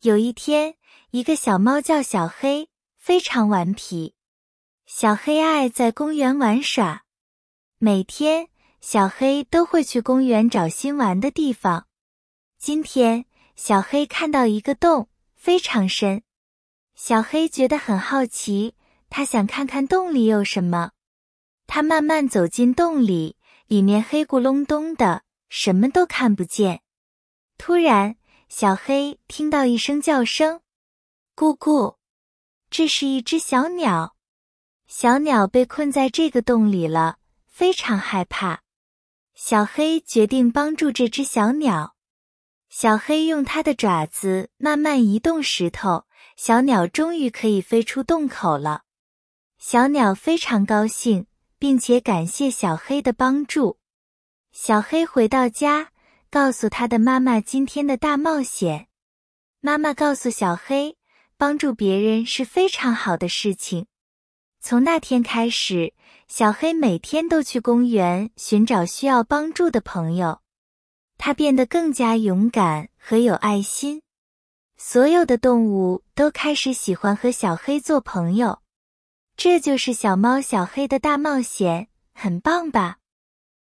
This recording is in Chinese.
有一天，一个小猫叫小黑，非常顽皮。小黑爱在公园玩耍，每天小黑都会去公园找新玩的地方。今天，小黑看到一个洞，非常深。小黑觉得很好奇，他想看看洞里有什么。他慢慢走进洞里，里面黑咕隆咚的，什么都看不见。突然，小黑听到一声叫声，“咕咕”，这是一只小鸟。小鸟被困在这个洞里了，非常害怕。小黑决定帮助这只小鸟。小黑用它的爪子慢慢移动石头，小鸟终于可以飞出洞口了。小鸟非常高兴，并且感谢小黑的帮助。小黑回到家。告诉他的妈妈今天的大冒险。妈妈告诉小黑，帮助别人是非常好的事情。从那天开始，小黑每天都去公园寻找需要帮助的朋友。他变得更加勇敢和有爱心。所有的动物都开始喜欢和小黑做朋友。这就是小猫小黑的大冒险，很棒吧？